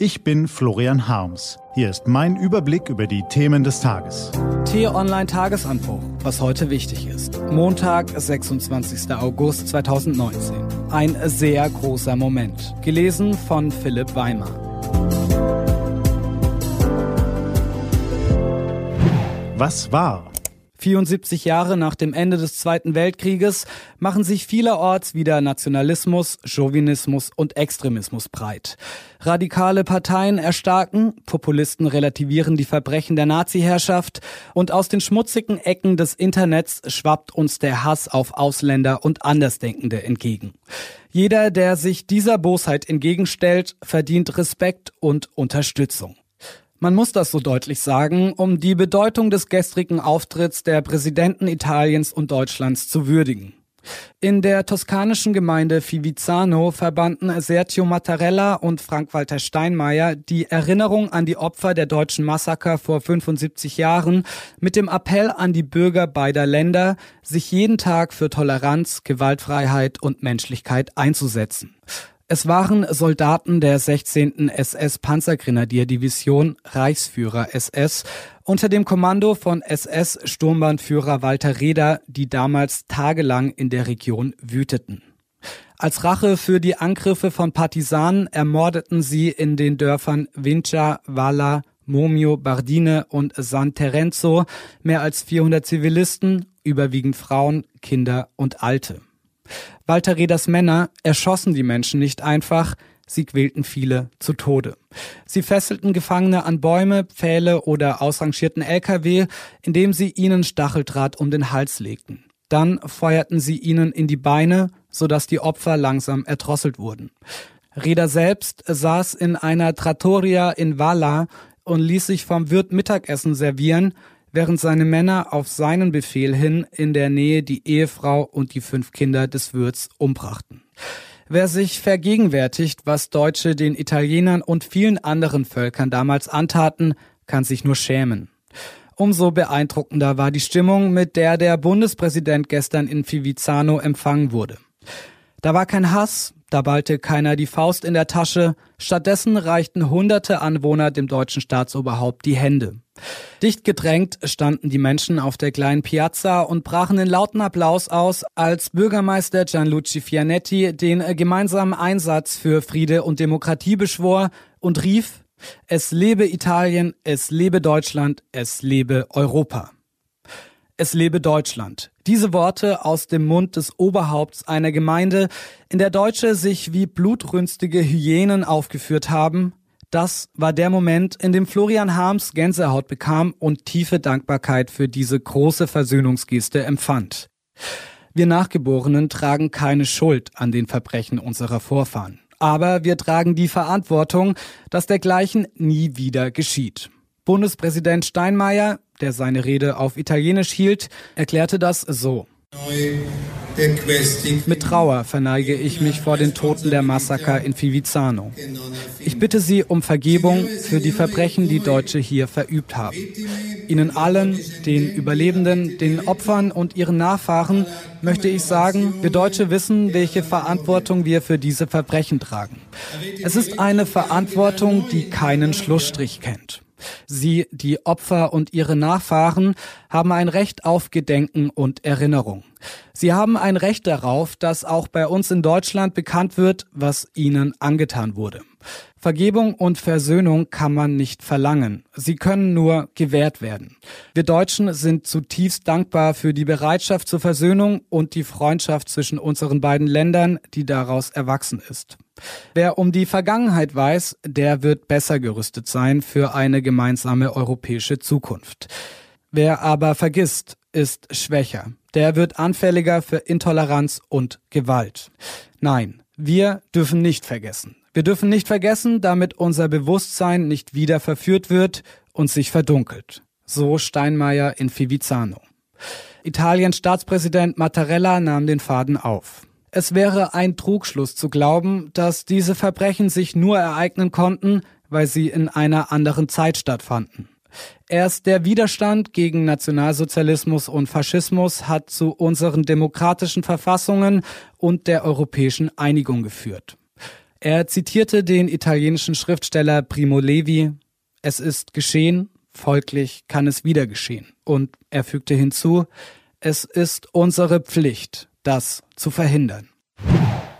Ich bin Florian Harms. Hier ist mein Überblick über die Themen des Tages. T-Online Tagesanbruch, was heute wichtig ist. Montag, 26. August 2019. Ein sehr großer Moment. Gelesen von Philipp Weimar. Was war? 74 Jahre nach dem Ende des Zweiten Weltkrieges machen sich vielerorts wieder Nationalismus, Chauvinismus und Extremismus breit. Radikale Parteien erstarken, Populisten relativieren die Verbrechen der Nazi-Herrschaft und aus den schmutzigen Ecken des Internets schwappt uns der Hass auf Ausländer und Andersdenkende entgegen. Jeder, der sich dieser Bosheit entgegenstellt, verdient Respekt und Unterstützung. Man muss das so deutlich sagen, um die Bedeutung des gestrigen Auftritts der Präsidenten Italiens und Deutschlands zu würdigen. In der toskanischen Gemeinde Fivizzano verbanden Sergio Mattarella und Frank-Walter Steinmeier die Erinnerung an die Opfer der deutschen Massaker vor 75 Jahren mit dem Appell an die Bürger beider Länder, sich jeden Tag für Toleranz, Gewaltfreiheit und Menschlichkeit einzusetzen. Es waren Soldaten der 16. SS Panzergrenadierdivision Reichsführer SS unter dem Kommando von SS Sturmbannführer Walter Reder, die damals tagelang in der Region wüteten. Als Rache für die Angriffe von Partisanen ermordeten sie in den Dörfern Vincia, Valla, Momio, Bardine und San Terenzo mehr als 400 Zivilisten, überwiegend Frauen, Kinder und Alte. Walter Reders Männer erschossen die Menschen nicht einfach, sie quälten viele zu Tode. Sie fesselten Gefangene an Bäume, Pfähle oder ausrangierten Lkw, indem sie ihnen Stacheldraht um den Hals legten. Dann feuerten sie ihnen in die Beine, sodass die Opfer langsam erdrosselt wurden. Reda selbst saß in einer Trattoria in Valla und ließ sich vom Wirt Mittagessen servieren, während seine Männer auf seinen Befehl hin in der Nähe die Ehefrau und die fünf Kinder des Wirts umbrachten. Wer sich vergegenwärtigt, was Deutsche den Italienern und vielen anderen Völkern damals antaten, kann sich nur schämen. Umso beeindruckender war die Stimmung, mit der der Bundespräsident gestern in Fivizzano empfangen wurde. Da war kein Hass, da ballte keiner die Faust in der Tasche, stattdessen reichten hunderte Anwohner dem deutschen Staatsoberhaupt die Hände. Dicht gedrängt standen die Menschen auf der kleinen Piazza und brachen in lauten Applaus aus, als Bürgermeister Gianluigi Fianetti den gemeinsamen Einsatz für Friede und Demokratie beschwor und rief, es lebe Italien, es lebe Deutschland, es lebe Europa. Es lebe Deutschland. Diese Worte aus dem Mund des Oberhaupts einer Gemeinde, in der Deutsche sich wie blutrünstige Hyänen aufgeführt haben, das war der Moment, in dem Florian Harms Gänsehaut bekam und tiefe Dankbarkeit für diese große Versöhnungsgeste empfand. Wir Nachgeborenen tragen keine Schuld an den Verbrechen unserer Vorfahren. Aber wir tragen die Verantwortung, dass dergleichen nie wieder geschieht. Bundespräsident Steinmeier, der seine Rede auf Italienisch hielt, erklärte das so. Mit Trauer verneige ich mich vor den Toten der Massaker in Fivizzano. Ich bitte Sie um Vergebung für die Verbrechen, die Deutsche hier verübt haben. Ihnen allen, den Überlebenden, den Opfern und ihren Nachfahren möchte ich sagen, wir Deutsche wissen, welche Verantwortung wir für diese Verbrechen tragen. Es ist eine Verantwortung, die keinen Schlussstrich kennt. Sie, die Opfer und ihre Nachfahren, haben ein Recht auf Gedenken und Erinnerung. Sie haben ein Recht darauf, dass auch bei uns in Deutschland bekannt wird, was ihnen angetan wurde. Vergebung und Versöhnung kann man nicht verlangen. Sie können nur gewährt werden. Wir Deutschen sind zutiefst dankbar für die Bereitschaft zur Versöhnung und die Freundschaft zwischen unseren beiden Ländern, die daraus erwachsen ist. Wer um die Vergangenheit weiß, der wird besser gerüstet sein für eine gemeinsame europäische Zukunft. Wer aber vergisst, ist schwächer. Der wird anfälliger für Intoleranz und Gewalt. Nein, wir dürfen nicht vergessen. Wir dürfen nicht vergessen, damit unser Bewusstsein nicht wieder verführt wird und sich verdunkelt. So Steinmeier in Fivizzano. Italiens Staatspräsident Mattarella nahm den Faden auf. Es wäre ein Trugschluss zu glauben, dass diese Verbrechen sich nur ereignen konnten, weil sie in einer anderen Zeit stattfanden. Erst der Widerstand gegen Nationalsozialismus und Faschismus hat zu unseren demokratischen Verfassungen und der europäischen Einigung geführt. Er zitierte den italienischen Schriftsteller Primo Levi, es ist geschehen, folglich kann es wieder geschehen. Und er fügte hinzu, es ist unsere Pflicht, das zu verhindern.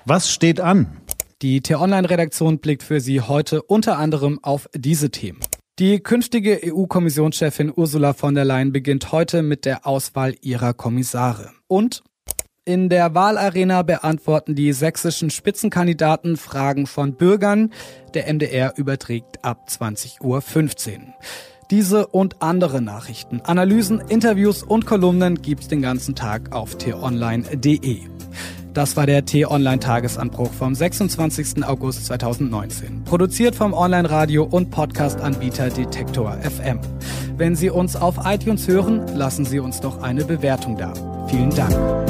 Was steht an? Die T-Online-Redaktion blickt für Sie heute unter anderem auf diese Themen. Die künftige EU-Kommissionschefin Ursula von der Leyen beginnt heute mit der Auswahl ihrer Kommissare. Und in der Wahlarena beantworten die sächsischen Spitzenkandidaten Fragen von Bürgern. Der MDR überträgt ab 20.15 Uhr. Diese und andere Nachrichten, Analysen, Interviews und Kolumnen gibt's den ganzen Tag auf t-online.de. Das war der T-Online-Tagesanbruch vom 26. August 2019. Produziert vom Online-Radio- und Podcast-Anbieter Detektor FM. Wenn Sie uns auf iTunes hören, lassen Sie uns doch eine Bewertung da. Vielen Dank.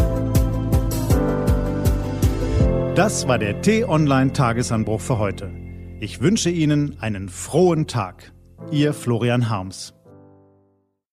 Das war der T-Online-Tagesanbruch für heute. Ich wünsche Ihnen einen frohen Tag. Ihr Florian Harms.